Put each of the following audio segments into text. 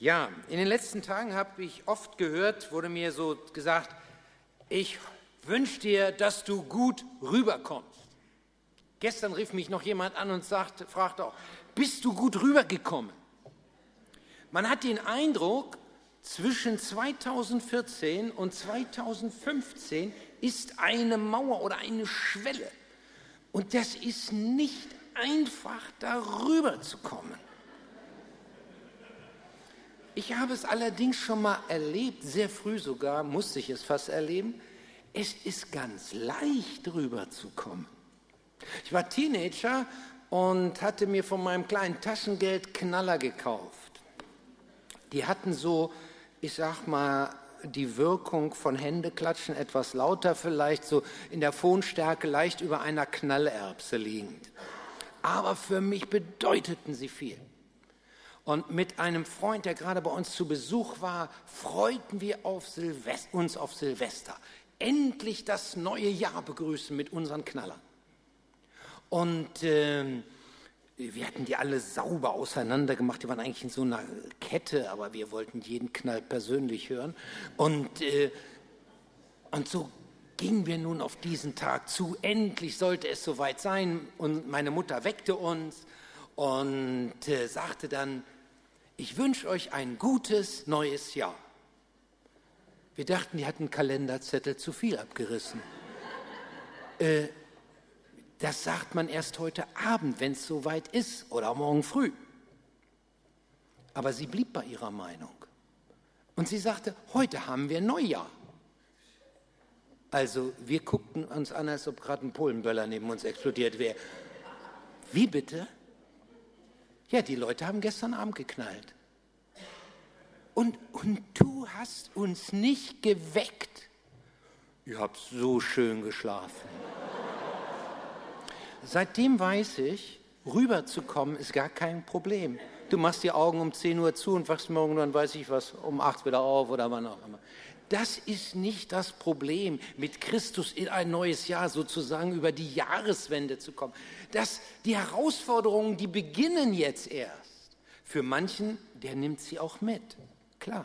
Ja, in den letzten Tagen habe ich oft gehört, wurde mir so gesagt, ich wünsche dir, dass du gut rüberkommst. Gestern rief mich noch jemand an und sagte, fragte auch, bist du gut rübergekommen? Man hat den Eindruck, zwischen 2014 und 2015 ist eine Mauer oder eine Schwelle. Und das ist nicht einfach, darüber zu kommen. Ich habe es allerdings schon mal erlebt, sehr früh sogar, musste ich es fast erleben. Es ist ganz leicht, rüberzukommen. Ich war Teenager und hatte mir von meinem kleinen Taschengeld Knaller gekauft. Die hatten so, ich sag mal, die Wirkung von Händeklatschen etwas lauter vielleicht, so in der Phonstärke leicht über einer Knallerbse liegend. Aber für mich bedeuteten sie viel. Und mit einem Freund, der gerade bei uns zu Besuch war, freuten wir auf uns auf Silvester. Endlich das neue Jahr begrüßen mit unseren Knallern. Und äh, wir hatten die alle sauber auseinander gemacht. Die waren eigentlich in so einer Kette, aber wir wollten jeden Knall persönlich hören. Und, äh, und so gingen wir nun auf diesen Tag zu. Endlich sollte es soweit sein. Und meine Mutter weckte uns und äh, sagte dann, ich wünsche euch ein gutes neues Jahr. Wir dachten, die hatten Kalenderzettel zu viel abgerissen. äh, das sagt man erst heute Abend, wenn es soweit ist, oder morgen früh. Aber sie blieb bei ihrer Meinung. Und sie sagte, heute haben wir Neujahr. Also wir guckten uns an, als ob gerade ein Polenböller neben uns explodiert wäre. Wie bitte? Ja, die Leute haben gestern Abend geknallt. Und, und du hast uns nicht geweckt. Ihr habt so schön geschlafen. Seitdem weiß ich, rüberzukommen ist gar kein Problem. Du machst die Augen um 10 Uhr zu und wachst morgen dann weiß ich was um 8 wieder auf oder wann auch immer. Das ist nicht das Problem, mit Christus in ein neues Jahr sozusagen über die Jahreswende zu kommen. Das, die Herausforderungen, die beginnen jetzt erst. Für manchen, der nimmt sie auch mit. Klar,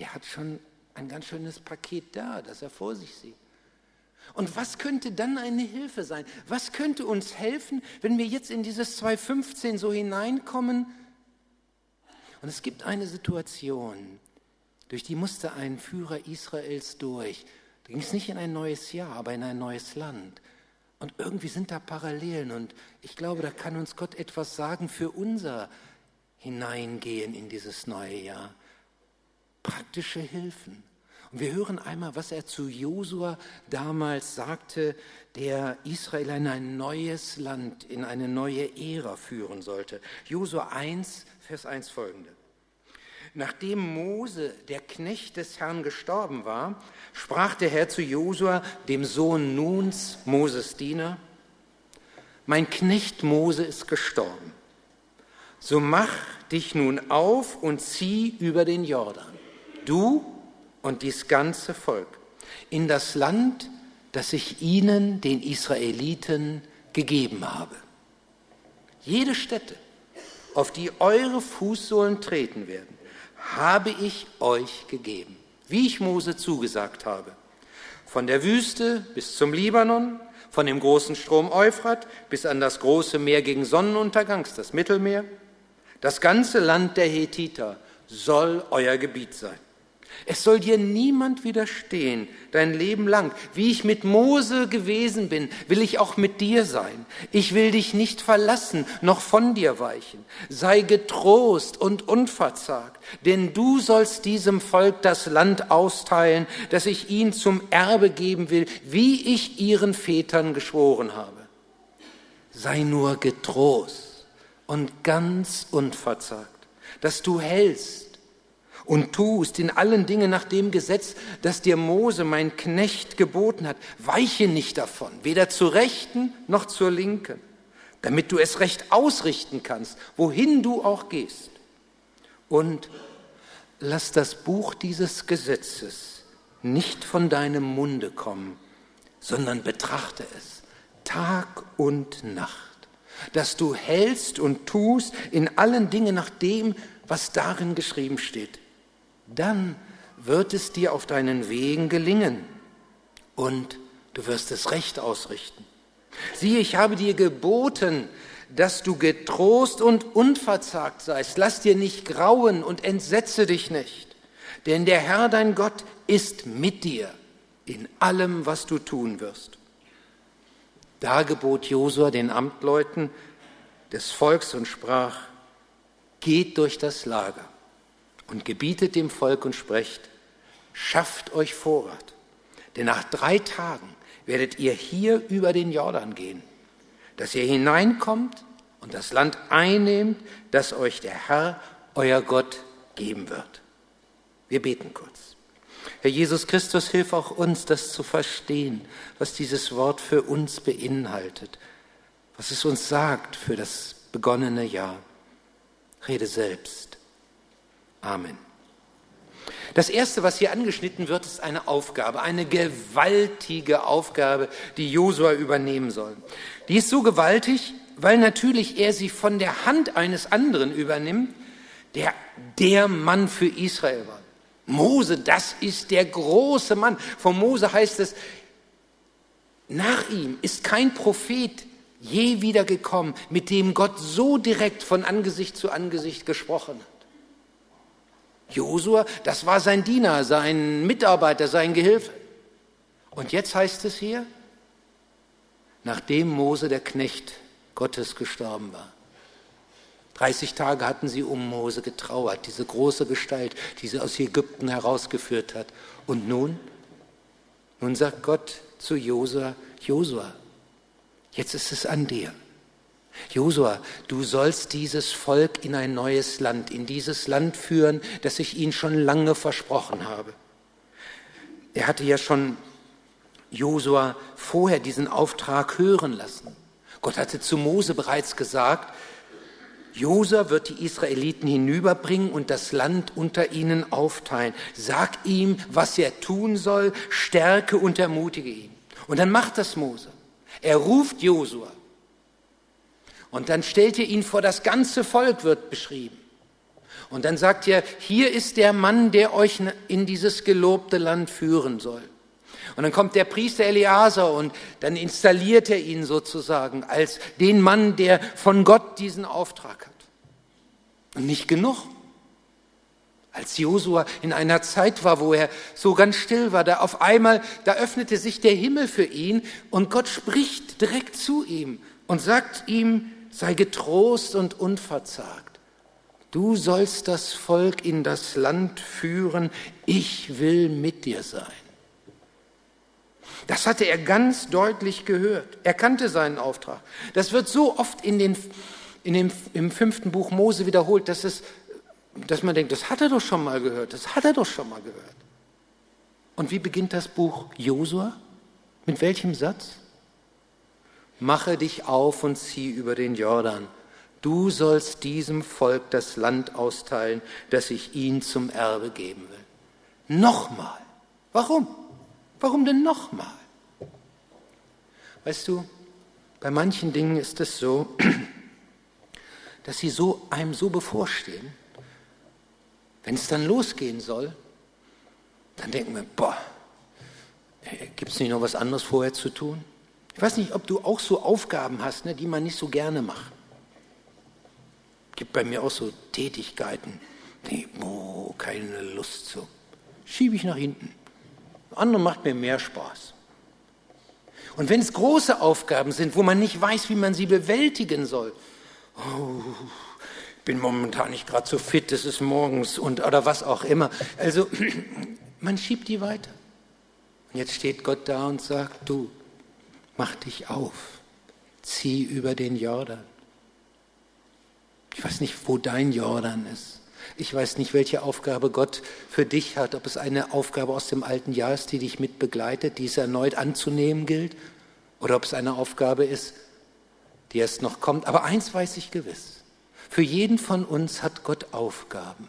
der hat schon ein ganz schönes Paket da, das er vor sich sieht. Und was könnte dann eine Hilfe sein? Was könnte uns helfen, wenn wir jetzt in dieses 2015 so hineinkommen? Und es gibt eine Situation, durch die musste ein Führer Israels durch. Da ging es nicht in ein neues Jahr, aber in ein neues Land. Und irgendwie sind da Parallelen. Und ich glaube, da kann uns Gott etwas sagen für unser Hineingehen in dieses neue Jahr. Praktische Hilfen. Und wir hören einmal, was er zu Josua damals sagte, der Israel in ein neues Land, in eine neue Ära führen sollte. Josua 1, Vers 1 folgende. Nachdem Mose, der Knecht des Herrn, gestorben war, sprach der Herr zu Josua, dem Sohn Nuns, Moses Diener, mein Knecht Mose ist gestorben. So mach dich nun auf und zieh über den Jordan. Du und dies ganze Volk in das Land, das ich ihnen, den Israeliten, gegeben habe. Jede Stätte, auf die eure Fußsohlen treten werden, habe ich euch gegeben, wie ich Mose zugesagt habe. Von der Wüste bis zum Libanon, von dem großen Strom Euphrat bis an das große Meer gegen Sonnenuntergangs, das Mittelmeer. Das ganze Land der Hethiter soll euer Gebiet sein. Es soll dir niemand widerstehen, dein Leben lang. Wie ich mit Mose gewesen bin, will ich auch mit dir sein. Ich will dich nicht verlassen, noch von dir weichen. Sei getrost und unverzagt, denn du sollst diesem Volk das Land austeilen, das ich ihnen zum Erbe geben will, wie ich ihren Vätern geschworen habe. Sei nur getrost und ganz unverzagt, dass du hältst und tust in allen Dingen nach dem Gesetz, das dir Mose, mein Knecht, geboten hat. Weiche nicht davon, weder zur Rechten noch zur Linken, damit du es recht ausrichten kannst, wohin du auch gehst. Und lass das Buch dieses Gesetzes nicht von deinem Munde kommen, sondern betrachte es Tag und Nacht, dass du hältst und tust in allen Dingen nach dem, was darin geschrieben steht. Dann wird es dir auf deinen Wegen gelingen und du wirst es recht ausrichten. Siehe, ich habe dir geboten, dass du getrost und unverzagt seist. Lass dir nicht grauen und entsetze dich nicht, denn der Herr dein Gott ist mit dir in allem, was du tun wirst. Da gebot Josua den Amtleuten des Volks und sprach, geht durch das Lager und gebietet dem Volk und sprecht, schafft euch Vorrat, denn nach drei Tagen werdet ihr hier über den Jordan gehen, dass ihr hineinkommt und das Land einnehmt, das euch der Herr, euer Gott, geben wird. Wir beten kurz. Herr Jesus Christus, hilf auch uns, das zu verstehen, was dieses Wort für uns beinhaltet, was es uns sagt für das begonnene Jahr. Rede selbst. Amen. Das Erste, was hier angeschnitten wird, ist eine Aufgabe, eine gewaltige Aufgabe, die Josua übernehmen soll. Die ist so gewaltig, weil natürlich er sie von der Hand eines anderen übernimmt, der der Mann für Israel war. Mose, das ist der große Mann. Von Mose heißt es, nach ihm ist kein Prophet je wieder gekommen, mit dem Gott so direkt von Angesicht zu Angesicht gesprochen hat. Josua, das war sein Diener, sein Mitarbeiter, sein Gehilfe. Und jetzt heißt es hier, nachdem Mose der Knecht Gottes gestorben war. 30 Tage hatten sie um Mose getrauert, diese große Gestalt, die sie aus Ägypten herausgeführt hat. Und nun, nun sagt Gott zu Josua, Josua, jetzt ist es an dir. Josua, du sollst dieses Volk in ein neues Land, in dieses Land führen, das ich ihnen schon lange versprochen habe. Er hatte ja schon Josua vorher diesen Auftrag hören lassen. Gott hatte zu Mose bereits gesagt, Josa wird die Israeliten hinüberbringen und das Land unter ihnen aufteilen. Sag ihm, was er tun soll, stärke und ermutige ihn. Und dann macht das Mose. Er ruft Josua. Und dann stellt er ihn vor das ganze Volk, wird beschrieben. Und dann sagt er, hier ist der Mann, der euch in dieses gelobte Land führen soll. Und dann kommt der Priester Eleazar und dann installiert er ihn sozusagen als den Mann, der von Gott diesen Auftrag hat. Und nicht genug. Als Josua in einer Zeit war, wo er so ganz still war, da auf einmal, da öffnete sich der Himmel für ihn und Gott spricht direkt zu ihm und sagt ihm, sei getrost und unverzagt. Du sollst das Volk in das Land führen, ich will mit dir sein. Das hatte er ganz deutlich gehört. Er kannte seinen Auftrag. Das wird so oft in den, in dem, im fünften Buch Mose wiederholt, dass, es, dass man denkt, das hat er doch schon mal gehört, das hat er doch schon mal gehört. Und wie beginnt das Buch Josua? Mit welchem Satz? Mache dich auf und zieh über den Jordan. Du sollst diesem Volk das Land austeilen, das ich ihnen zum Erbe geben will. Nochmal. Warum? Warum denn nochmal? Weißt du, bei manchen Dingen ist es so, dass sie so einem so bevorstehen. Wenn es dann losgehen soll, dann denken wir, boah, äh, gibt es nicht noch was anderes vorher zu tun? Ich weiß nicht, ob du auch so Aufgaben hast, ne, die man nicht so gerne macht. Gibt bei mir auch so Tätigkeiten, die, boah, keine Lust zu. Schiebe ich nach hinten. Andere macht mir mehr Spaß. Und wenn es große Aufgaben sind, wo man nicht weiß, wie man sie bewältigen soll, oh, bin momentan nicht gerade so fit, es ist morgens und oder was auch immer. Also man schiebt die weiter. Und jetzt steht Gott da und sagt, du, mach dich auf, zieh über den Jordan. Ich weiß nicht, wo dein Jordan ist. Ich weiß nicht, welche Aufgabe Gott für dich hat, ob es eine Aufgabe aus dem alten Jahr ist, die dich mit begleitet, die es erneut anzunehmen gilt, oder ob es eine Aufgabe ist, die erst noch kommt. Aber eins weiß ich gewiss. Für jeden von uns hat Gott Aufgaben.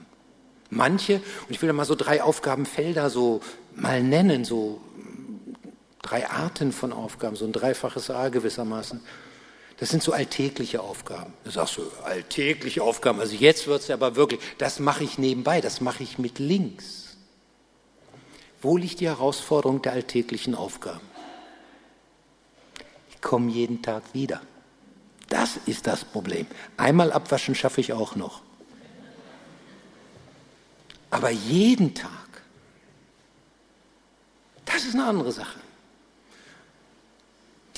Manche, und ich will da mal so drei Aufgabenfelder so mal nennen, so drei Arten von Aufgaben, so ein dreifaches A gewissermaßen. Das sind so alltägliche Aufgaben. Du sagst so, alltägliche Aufgaben. Also jetzt wird es aber wirklich, das mache ich nebenbei, das mache ich mit links. Wo liegt die Herausforderung der alltäglichen Aufgaben? Ich komme jeden Tag wieder. Das ist das Problem. Einmal abwaschen schaffe ich auch noch. Aber jeden Tag, das ist eine andere Sache.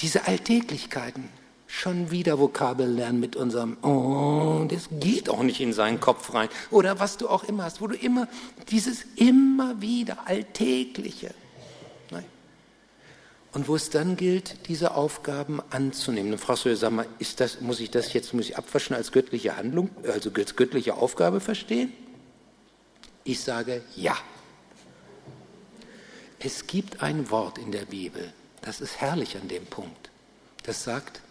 Diese Alltäglichkeiten, schon wieder Vokabel lernen mit unserem, oh, das geht auch nicht in seinen Kopf rein. Oder was du auch immer hast, wo du immer dieses immer wieder Alltägliche. Nein. Und wo es dann gilt, diese Aufgaben anzunehmen. Dann fragst du dir, sag mal, ist das, muss ich das jetzt, muss ich abwaschen als göttliche Handlung, also als göttliche Aufgabe verstehen? Ich sage ja. Es gibt ein Wort in der Bibel, das ist herrlich an dem Punkt. Das sagt,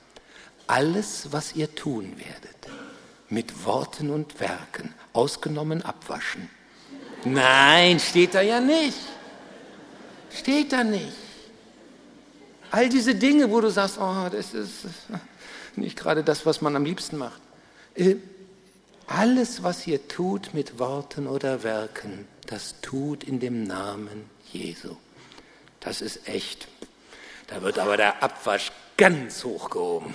alles, was ihr tun werdet, mit Worten und Werken, ausgenommen abwaschen. Nein, steht da ja nicht. Steht da nicht. All diese Dinge, wo du sagst, oh, das ist nicht gerade das, was man am liebsten macht. Äh, alles, was ihr tut mit Worten oder Werken, das tut in dem Namen Jesu. Das ist echt. Da wird aber der Abwasch ganz hochgehoben.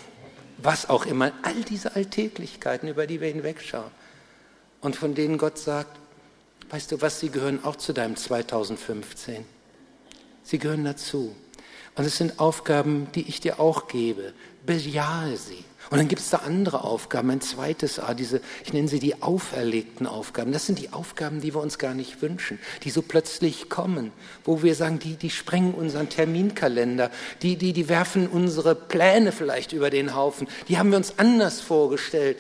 Was auch immer. All diese Alltäglichkeiten, über die wir hinwegschauen. Und von denen Gott sagt, weißt du was, sie gehören auch zu deinem 2015. Sie gehören dazu. Und es sind Aufgaben, die ich dir auch gebe. Bejahe sie. Und dann gibt es da andere Aufgaben, ein zweites A, diese, ich nenne sie die auferlegten Aufgaben. Das sind die Aufgaben, die wir uns gar nicht wünschen, die so plötzlich kommen, wo wir sagen, die, die sprengen unseren Terminkalender, die, die, die werfen unsere Pläne vielleicht über den Haufen, die haben wir uns anders vorgestellt.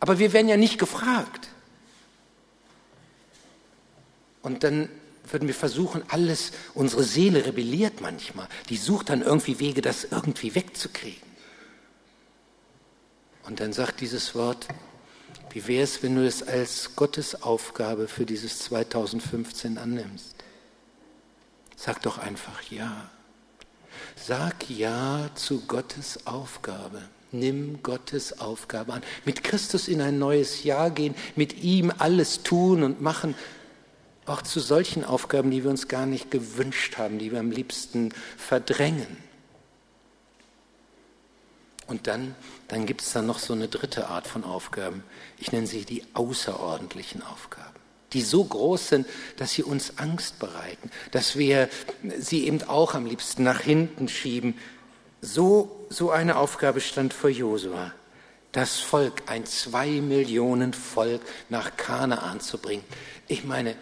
Aber wir werden ja nicht gefragt. Und dann würden wir versuchen, alles, unsere Seele rebelliert manchmal, die sucht dann irgendwie Wege, das irgendwie wegzukriegen. Und dann sagt dieses Wort, wie wäre es, wenn du es als Gottes Aufgabe für dieses 2015 annimmst? Sag doch einfach ja. Sag ja zu Gottes Aufgabe. Nimm Gottes Aufgabe an. Mit Christus in ein neues Jahr gehen, mit ihm alles tun und machen. Auch zu solchen Aufgaben, die wir uns gar nicht gewünscht haben, die wir am liebsten verdrängen. Und dann, dann gibt es dann noch so eine dritte Art von Aufgaben. Ich nenne sie die außerordentlichen Aufgaben, die so groß sind, dass sie uns Angst bereiten, dass wir sie eben auch am liebsten nach hinten schieben. So, so eine Aufgabe stand vor Josua, das Volk, ein zwei Millionen Volk nach Kanaan zu bringen. Ich meine,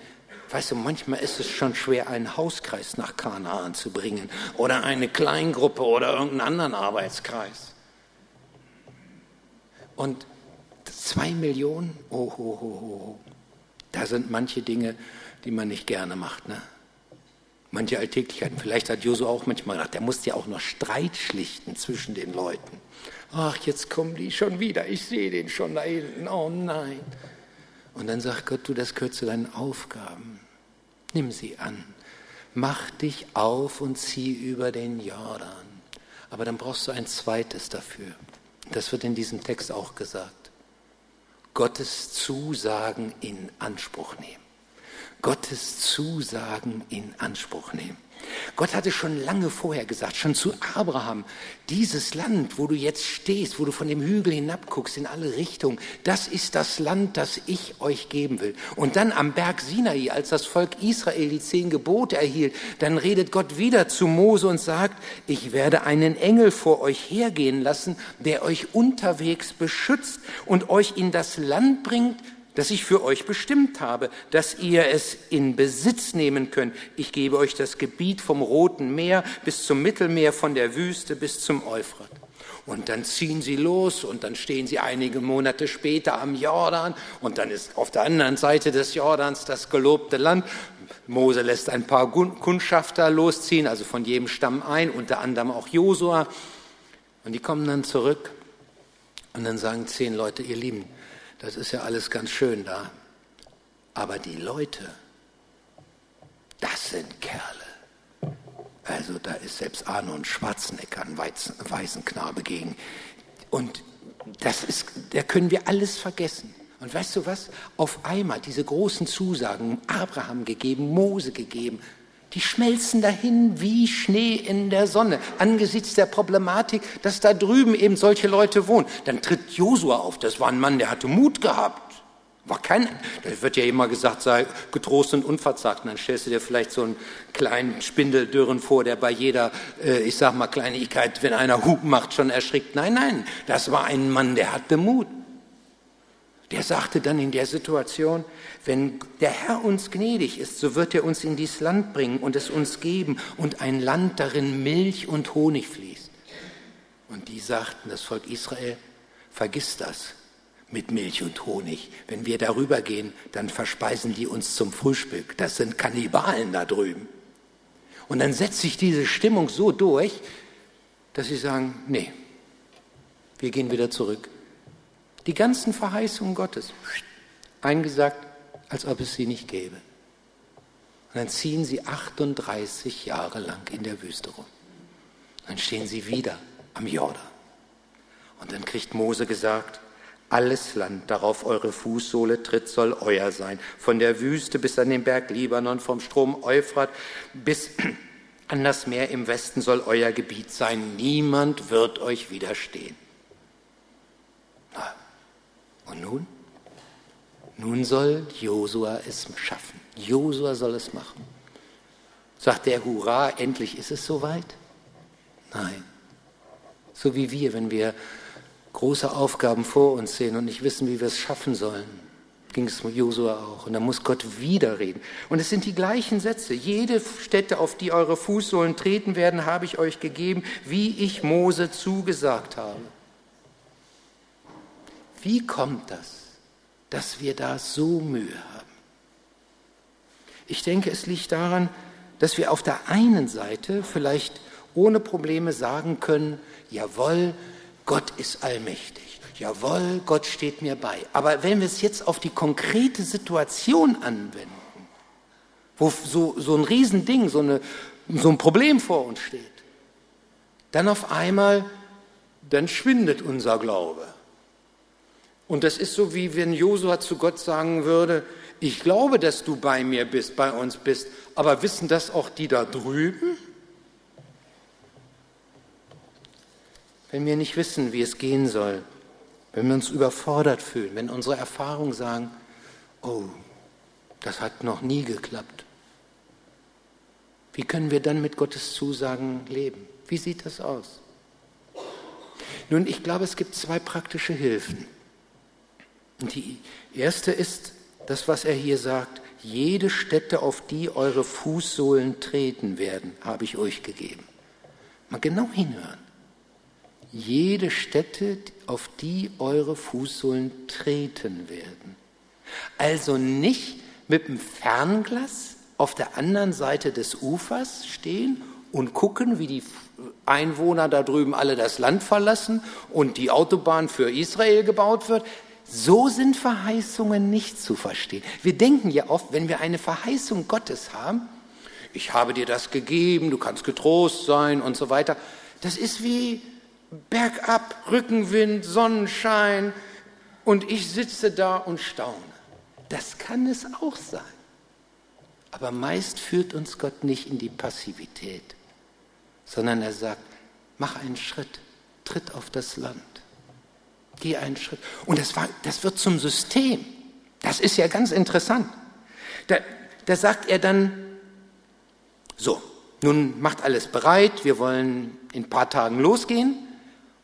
Weißt du, manchmal ist es schon schwer, einen Hauskreis nach Kanaan zu bringen oder eine Kleingruppe oder irgendeinen anderen Arbeitskreis. Und zwei Millionen, oh, oh, oh, oh, da sind manche Dinge, die man nicht gerne macht. Ne? Manche Alltäglichkeiten. Vielleicht hat Josu auch manchmal gedacht, der muss ja auch noch Streit schlichten zwischen den Leuten. Ach, jetzt kommen die schon wieder, ich sehe den schon da hinten, oh nein. Und dann sagt Gott, du, das gehört zu deinen Aufgaben. Nimm sie an. Mach dich auf und zieh über den Jordan. Aber dann brauchst du ein zweites dafür. Das wird in diesem Text auch gesagt. Gottes Zusagen in Anspruch nehmen. Gottes Zusagen in Anspruch nehmen. Gott hatte schon lange vorher gesagt, schon zu Abraham, dieses Land, wo du jetzt stehst, wo du von dem Hügel hinabguckst in alle Richtungen, das ist das Land, das ich euch geben will. Und dann am Berg Sinai, als das Volk Israel die zehn Gebote erhielt, dann redet Gott wieder zu Mose und sagt, ich werde einen Engel vor euch hergehen lassen, der euch unterwegs beschützt und euch in das Land bringt, das ich für euch bestimmt habe, dass ihr es in Besitz nehmen könnt. Ich gebe euch das Gebiet vom Roten Meer bis zum Mittelmeer, von der Wüste bis zum Euphrat. Und dann ziehen sie los und dann stehen sie einige Monate später am Jordan und dann ist auf der anderen Seite des Jordans das gelobte Land. Mose lässt ein paar Kundschafter losziehen, also von jedem Stamm ein, unter anderem auch Josua. Und die kommen dann zurück und dann sagen zehn Leute, ihr Lieben, das ist ja alles ganz schön da. Aber die Leute, das sind Kerle. Also da ist selbst Arnold Schwarzenegger ein Waisenknabe gegen. Und das ist, da können wir alles vergessen. Und weißt du was? Auf einmal diese großen Zusagen, Abraham gegeben, Mose gegeben, die schmelzen dahin wie Schnee in der Sonne angesichts der Problematik, dass da drüben eben solche Leute wohnen. Dann tritt Josua auf. Das war ein Mann, der hatte Mut gehabt. War kein, da wird ja immer gesagt, sei getrost und unverzagt. Und dann stellst du dir vielleicht so einen kleinen Spindeldürren vor, der bei jeder, äh, ich sag mal, Kleinigkeit, wenn einer Hupen macht, schon erschrickt. Nein, nein, das war ein Mann, der hatte Mut. Der sagte dann in der Situation, wenn der Herr uns gnädig ist, so wird er uns in dieses Land bringen und es uns geben und ein Land, darin Milch und Honig fließt. Und die sagten, das Volk Israel, vergiss das mit Milch und Honig. Wenn wir darüber gehen, dann verspeisen die uns zum Frühstück. Das sind Kannibalen da drüben. Und dann setzt sich diese Stimmung so durch, dass sie sagen, nee, wir gehen wieder zurück. Die ganzen Verheißungen Gottes eingesagt, als ob es sie nicht gäbe. Und dann ziehen sie 38 Jahre lang in der Wüste rum. Dann stehen sie wieder am Jordan. Und dann kriegt Mose gesagt, alles Land, darauf eure Fußsohle tritt, soll euer sein. Von der Wüste bis an den Berg Libanon, vom Strom Euphrat bis an das Meer im Westen soll euer Gebiet sein. Niemand wird euch widerstehen. Und nun? Nun soll Josua es schaffen. Josua soll es machen. Sagt der Hurra, endlich ist es soweit? Nein. So wie wir, wenn wir große Aufgaben vor uns sehen und nicht wissen, wie wir es schaffen sollen. Ging es mit Josua auch. Und da muss Gott wieder reden. Und es sind die gleichen Sätze. Jede Stätte, auf die eure Fußsohlen treten werden, habe ich euch gegeben, wie ich Mose zugesagt habe. Wie kommt das, dass wir da so Mühe haben? Ich denke, es liegt daran, dass wir auf der einen Seite vielleicht ohne Probleme sagen können, jawohl, Gott ist allmächtig. Jawohl, Gott steht mir bei. Aber wenn wir es jetzt auf die konkrete Situation anwenden, wo so, so ein Riesending, so, eine, so ein Problem vor uns steht, dann auf einmal, dann schwindet unser Glaube. Und das ist so, wie wenn Josua zu Gott sagen würde, ich glaube, dass du bei mir bist, bei uns bist, aber wissen das auch die da drüben? wenn wir nicht wissen, wie es gehen soll, wenn wir uns überfordert fühlen, wenn unsere Erfahrungen sagen, oh, das hat noch nie geklappt. Wie können wir dann mit Gottes Zusagen leben? Wie sieht das aus? Nun, ich glaube, es gibt zwei praktische Hilfen. Die erste ist das, was er hier sagt, jede Stätte, auf die eure Fußsohlen treten werden, habe ich euch gegeben. Mal genau hinhören jede Stätte, auf die eure Fußsohlen treten werden. Also nicht mit dem Fernglas auf der anderen Seite des Ufers stehen und gucken, wie die Einwohner da drüben alle das Land verlassen und die Autobahn für Israel gebaut wird. So sind Verheißungen nicht zu verstehen. Wir denken ja oft, wenn wir eine Verheißung Gottes haben, ich habe dir das gegeben, du kannst getrost sein und so weiter. Das ist wie bergab, Rückenwind, Sonnenschein und ich sitze da und staune. Das kann es auch sein. Aber meist führt uns Gott nicht in die Passivität, sondern er sagt, mach einen Schritt, tritt auf das Land, geh einen Schritt. Und das, war, das wird zum System. Das ist ja ganz interessant. Da, da sagt er dann, so, nun macht alles bereit, wir wollen in ein paar Tagen losgehen.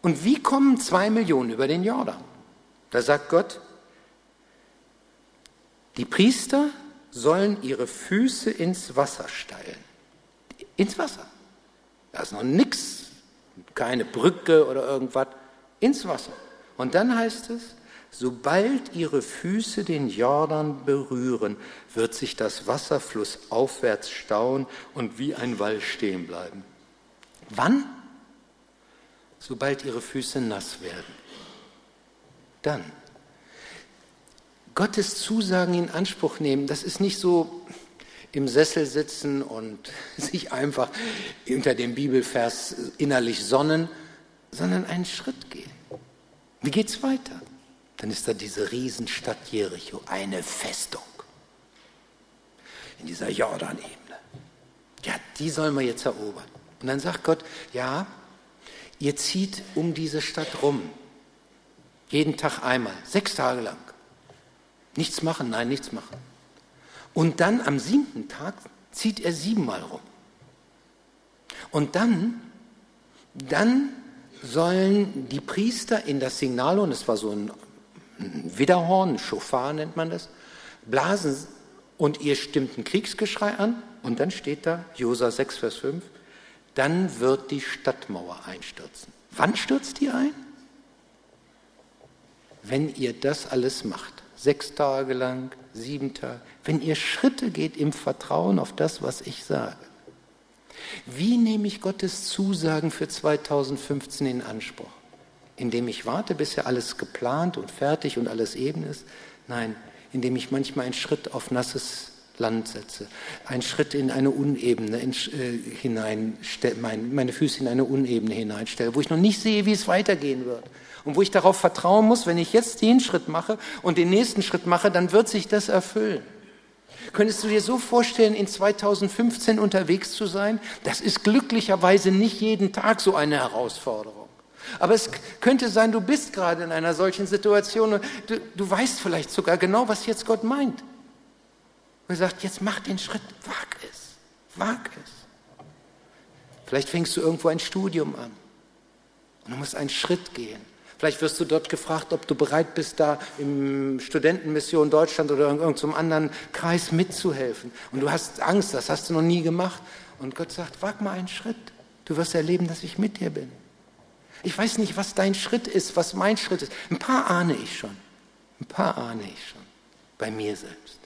Und wie kommen zwei Millionen über den Jordan? Da sagt Gott, die Priester sollen ihre Füße ins Wasser steilen. Ins Wasser. Da ist noch nichts, keine Brücke oder irgendwas. Ins Wasser. Und dann heißt es, sobald ihre Füße den Jordan berühren, wird sich das Wasserfluss aufwärts stauen und wie ein Wall stehen bleiben. Wann? sobald ihre Füße nass werden. Dann Gottes Zusagen in Anspruch nehmen, das ist nicht so im Sessel sitzen und sich einfach unter dem Bibelvers innerlich sonnen, sondern einen Schritt gehen. Wie geht's weiter? Dann ist da diese Riesenstadt Jericho, eine Festung in dieser Jordanebene. Ja, die sollen wir jetzt erobern. Und dann sagt Gott, ja, ihr zieht um diese Stadt rum. Jeden Tag einmal, sechs Tage lang. Nichts machen, nein, nichts machen. Und dann am siebten Tag zieht er siebenmal rum. Und dann, dann sollen die Priester in das Signalhorn, das war so ein Widderhorn, ein Schofar nennt man das, blasen und ihr stimmt ein Kriegsgeschrei an und dann steht da, Josa 6, Vers 5, dann wird die Stadtmauer einstürzen. Wann stürzt die ein? Wenn ihr das alles macht, sechs Tage lang, sieben Tage, wenn ihr Schritte geht im Vertrauen auf das, was ich sage. Wie nehme ich Gottes Zusagen für 2015 in Anspruch? Indem ich warte, bis ja alles geplant und fertig und alles eben ist? Nein, indem ich manchmal einen Schritt auf nasses Land setze, einen Schritt in eine Unebene in, äh, hinein, mein, meine Füße in eine Unebene hineinstelle, wo ich noch nicht sehe, wie es weitergehen wird. Und wo ich darauf vertrauen muss, wenn ich jetzt den Schritt mache und den nächsten Schritt mache, dann wird sich das erfüllen. Könntest du dir so vorstellen, in 2015 unterwegs zu sein? Das ist glücklicherweise nicht jeden Tag so eine Herausforderung. Aber es könnte sein, du bist gerade in einer solchen Situation und du, du weißt vielleicht sogar genau, was jetzt Gott meint. Und er sagt, jetzt mach den Schritt, wag es, wag es. Vielleicht fängst du irgendwo ein Studium an und du musst einen Schritt gehen. Vielleicht wirst du dort gefragt, ob du bereit bist, da im Studentenmission Deutschland oder in irgendeinem anderen Kreis mitzuhelfen. Und du hast Angst, das hast du noch nie gemacht. Und Gott sagt, wag mal einen Schritt. Du wirst erleben, dass ich mit dir bin. Ich weiß nicht, was dein Schritt ist, was mein Schritt ist. Ein paar ahne ich schon. Ein paar ahne ich schon. Bei mir selbst.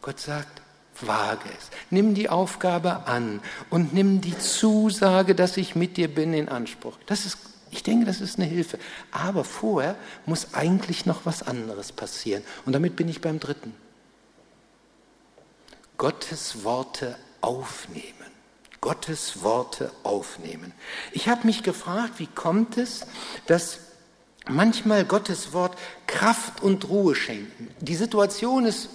Gott sagt, wage es. Nimm die Aufgabe an und nimm die Zusage, dass ich mit dir bin, in Anspruch. Das ist, ich denke, das ist eine Hilfe. Aber vorher muss eigentlich noch was anderes passieren. Und damit bin ich beim dritten. Gottes Worte aufnehmen. Gottes Worte aufnehmen. Ich habe mich gefragt, wie kommt es, dass manchmal Gottes Wort Kraft und Ruhe schenken. Die Situation ist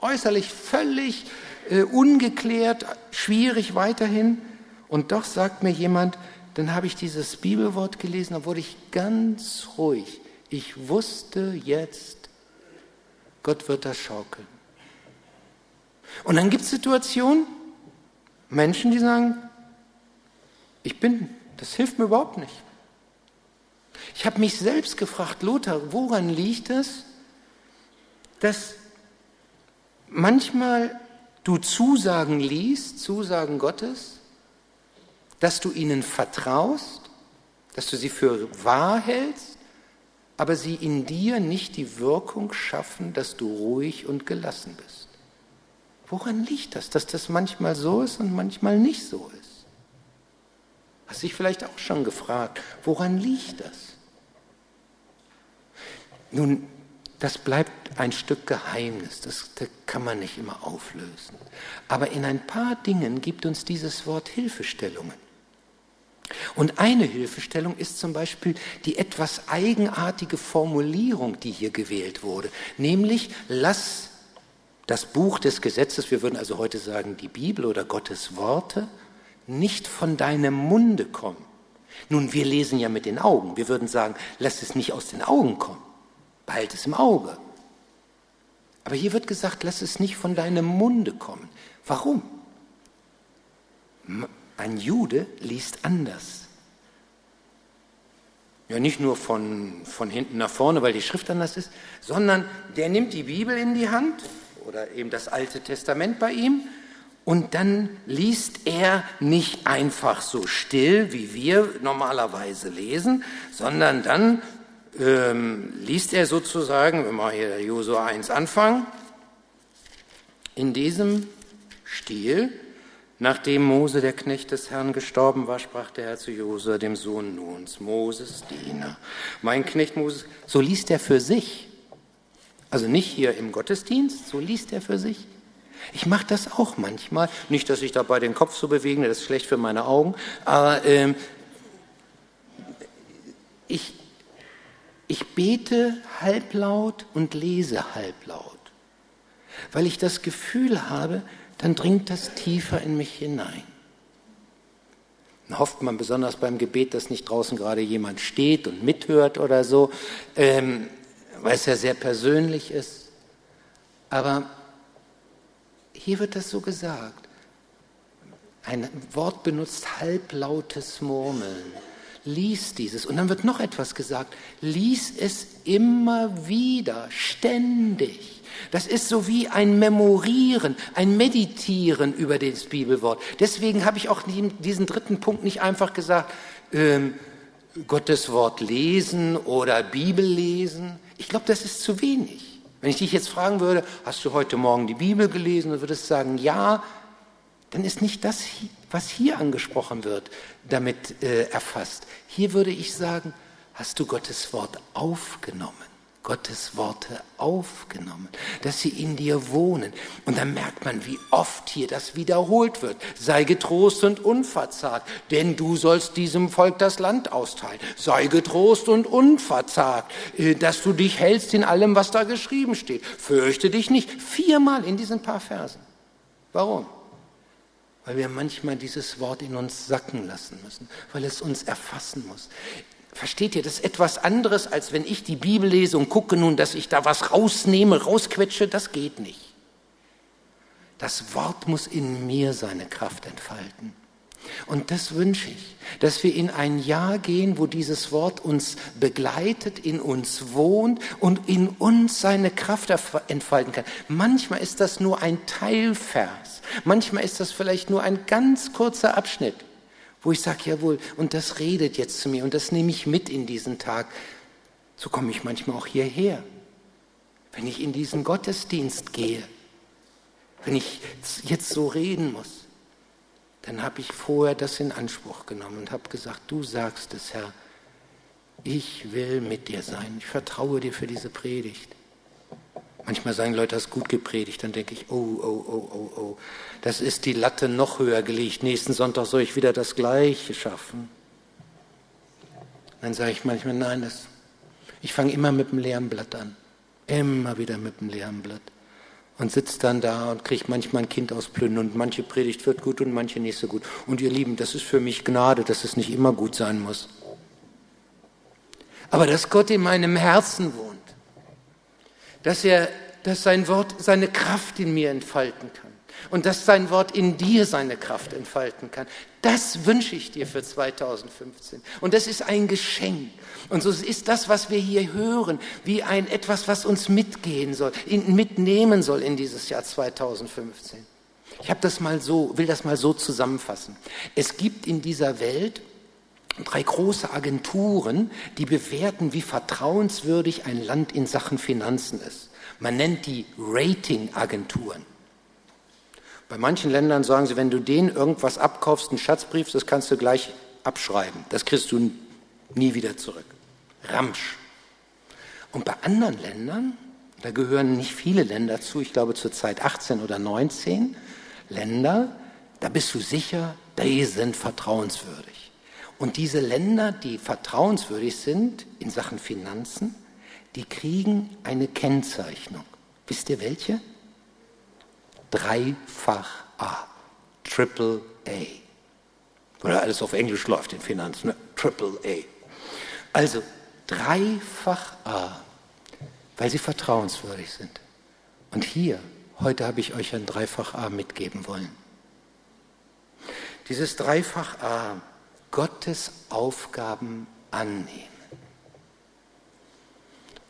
äußerlich völlig äh, ungeklärt, schwierig weiterhin. Und doch sagt mir jemand, dann habe ich dieses Bibelwort gelesen, da wurde ich ganz ruhig. Ich wusste jetzt, Gott wird das schaukeln. Und dann gibt es Situationen, Menschen, die sagen, ich bin, das hilft mir überhaupt nicht. Ich habe mich selbst gefragt, Lothar, woran liegt es, dass manchmal du Zusagen liest, Zusagen Gottes, dass du ihnen vertraust, dass du sie für wahr hältst, aber sie in dir nicht die Wirkung schaffen, dass du ruhig und gelassen bist. Woran liegt das, dass das manchmal so ist und manchmal nicht so ist? Hast dich vielleicht auch schon gefragt, woran liegt das? Nun, das bleibt ein Stück Geheimnis, das, das, kann man nicht immer auflösen. Aber in ein paar Dingen gibt uns dieses Wort Hilfestellungen. Und eine Hilfestellung ist zum Beispiel die etwas eigenartige Formulierung, die hier gewählt wurde, nämlich lass das Buch des Gesetzes, wir würden also heute sagen die Bibel oder Gottes Worte, nicht von deinem Munde kommen. Nun, wir lesen ja mit den Augen. Wir würden sagen, lass es nicht aus den Augen kommen behalt es im Auge. Aber hier wird gesagt, lass es nicht von deinem Munde kommen. Warum? Ein Jude liest anders. Ja, nicht nur von, von hinten nach vorne, weil die Schrift anders ist, sondern der nimmt die Bibel in die Hand oder eben das Alte Testament bei ihm und dann liest er nicht einfach so still, wie wir normalerweise lesen, sondern dann ähm, liest er sozusagen, wenn wir hier Josua 1 anfangen, in diesem Stil, nachdem Mose, der Knecht des Herrn, gestorben war, sprach der Herr zu Josua, dem Sohn Nuns, Moses Diener. Mein Knecht Moses, so liest er für sich. Also nicht hier im Gottesdienst, so liest er für sich. Ich mache das auch manchmal. Nicht, dass ich dabei den Kopf so bewege, das ist schlecht für meine Augen, aber ähm, ich, ich bete halblaut und lese halblaut, weil ich das Gefühl habe, dann dringt das tiefer in mich hinein. Dann hofft man besonders beim Gebet, dass nicht draußen gerade jemand steht und mithört oder so, ähm, weil es ja sehr persönlich ist. Aber hier wird das so gesagt. Ein Wort benutzt halblautes Murmeln. Lies dieses. Und dann wird noch etwas gesagt. Lies es immer wieder, ständig. Das ist so wie ein Memorieren, ein Meditieren über das Bibelwort. Deswegen habe ich auch diesen dritten Punkt nicht einfach gesagt, ähm, Gottes Wort lesen oder Bibel lesen. Ich glaube, das ist zu wenig. Wenn ich dich jetzt fragen würde, hast du heute Morgen die Bibel gelesen, und würdest sagen, ja, dann ist nicht das, was hier angesprochen wird, damit äh, erfasst. Hier würde ich sagen, hast du Gottes Wort aufgenommen? Gottes Worte aufgenommen, dass sie in dir wohnen. Und dann merkt man, wie oft hier das wiederholt wird. Sei getrost und unverzagt, denn du sollst diesem Volk das Land austeilen. Sei getrost und unverzagt, äh, dass du dich hältst in allem, was da geschrieben steht. Fürchte dich nicht. Viermal in diesen paar Versen. Warum? Weil wir manchmal dieses Wort in uns sacken lassen müssen, weil es uns erfassen muss. Versteht ihr, das ist etwas anderes, als wenn ich die Bibel lese und gucke nun, dass ich da was rausnehme, rausquetsche, das geht nicht. Das Wort muss in mir seine Kraft entfalten. Und das wünsche ich, dass wir in ein Jahr gehen, wo dieses Wort uns begleitet, in uns wohnt und in uns seine Kraft entfalten kann. Manchmal ist das nur ein Teilvers, manchmal ist das vielleicht nur ein ganz kurzer Abschnitt wo ich sage, jawohl, und das redet jetzt zu mir und das nehme ich mit in diesen Tag. So komme ich manchmal auch hierher. Wenn ich in diesen Gottesdienst gehe, wenn ich jetzt so reden muss, dann habe ich vorher das in Anspruch genommen und habe gesagt, du sagst es, Herr, ich will mit dir sein, ich vertraue dir für diese Predigt. Manchmal sagen Leute, das ist gut gepredigt, dann denke ich, oh, oh, oh, oh, oh, das ist die Latte noch höher gelegt. Nächsten Sonntag soll ich wieder das Gleiche schaffen. Dann sage ich manchmal, nein, das, ich fange immer mit dem leeren Blatt an. Immer wieder mit dem leeren Blatt. Und sitze dann da und kriege manchmal ein Kind aus Plündern und manche Predigt wird gut und manche nicht so gut. Und ihr Lieben, das ist für mich Gnade, dass es nicht immer gut sein muss. Aber dass Gott in meinem Herzen wohnt, dass er, dass sein Wort seine Kraft in mir entfalten kann und dass sein Wort in dir seine Kraft entfalten kann. Das wünsche ich dir für 2015. Und das ist ein Geschenk. Und so ist das, was wir hier hören, wie ein etwas, was uns mitgehen soll, mitnehmen soll in dieses Jahr 2015. Ich habe das mal so, will das mal so zusammenfassen. Es gibt in dieser Welt drei große Agenturen, die bewerten, wie vertrauenswürdig ein Land in Sachen Finanzen ist. Man nennt die Ratingagenturen. Bei manchen Ländern sagen sie, wenn du denen irgendwas abkaufst, einen Schatzbrief, das kannst du gleich abschreiben. Das kriegst du nie wieder zurück. Ramsch. Und bei anderen Ländern, da gehören nicht viele Länder zu, ich glaube zurzeit 18 oder 19 Länder, da bist du sicher, die sind vertrauenswürdig. Und diese Länder, die vertrauenswürdig sind in Sachen Finanzen, die kriegen eine Kennzeichnung. Wisst ihr welche? dreifach A, Triple A. Oder alles auf Englisch läuft in Finanzen, ne? Triple A. Also dreifach A, weil sie vertrauenswürdig sind. Und hier, heute habe ich euch ein Dreifach A mitgeben wollen. Dieses Dreifach A, Gottes Aufgaben annehmen.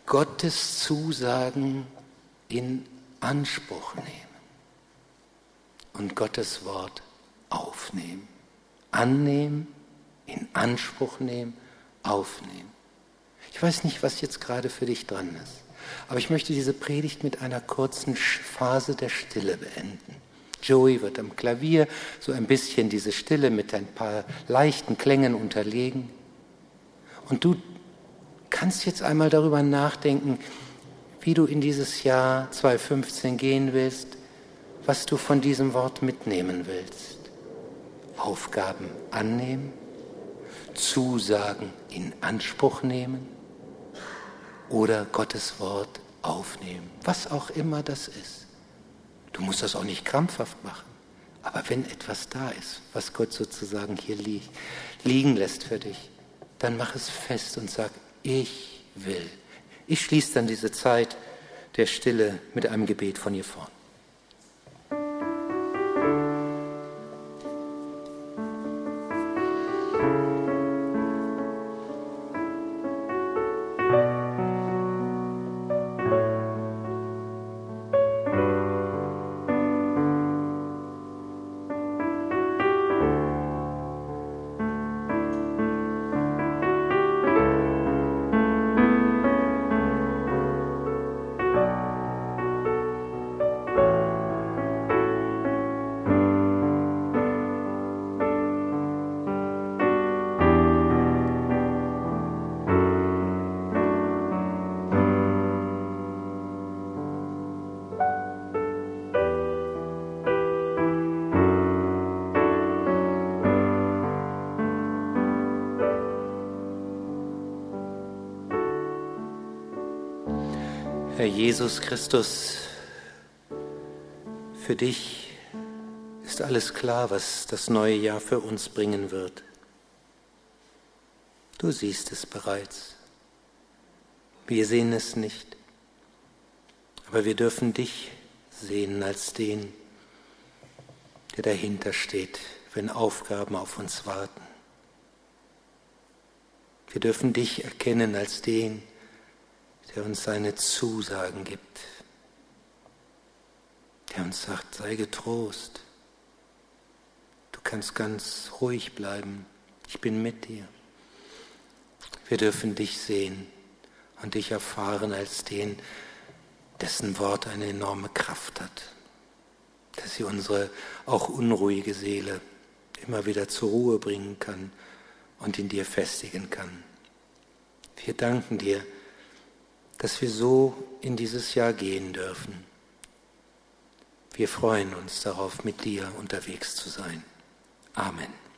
Gottes Zusagen in Anspruch nehmen und Gottes Wort aufnehmen. Annehmen, in Anspruch nehmen, aufnehmen. Ich weiß nicht, was jetzt gerade für dich dran ist, aber ich möchte diese Predigt mit einer kurzen Phase der Stille beenden. Joey wird am Klavier so ein bisschen diese Stille mit ein paar leichten Klängen unterlegen. Und du kannst jetzt einmal darüber nachdenken, wie du in dieses Jahr 2015 gehen willst, was du von diesem Wort mitnehmen willst. Aufgaben annehmen, Zusagen in Anspruch nehmen oder Gottes Wort aufnehmen, was auch immer das ist. Du musst das auch nicht krampfhaft machen, aber wenn etwas da ist, was Gott sozusagen hier li liegen lässt für dich, dann mach es fest und sag, ich will. Ich schließe dann diese Zeit der Stille mit einem Gebet von hier vorn. Herr Jesus Christus, für dich ist alles klar, was das neue Jahr für uns bringen wird. Du siehst es bereits. Wir sehen es nicht, aber wir dürfen dich sehen als den, der dahinter steht, wenn Aufgaben auf uns warten. Wir dürfen dich erkennen als den, der uns seine Zusagen gibt, der uns sagt, sei getrost, du kannst ganz ruhig bleiben, ich bin mit dir. Wir dürfen dich sehen und dich erfahren als den, dessen Wort eine enorme Kraft hat, dass sie unsere auch unruhige Seele immer wieder zur Ruhe bringen kann und in dir festigen kann. Wir danken dir, dass wir so in dieses Jahr gehen dürfen. Wir freuen uns darauf, mit dir unterwegs zu sein. Amen.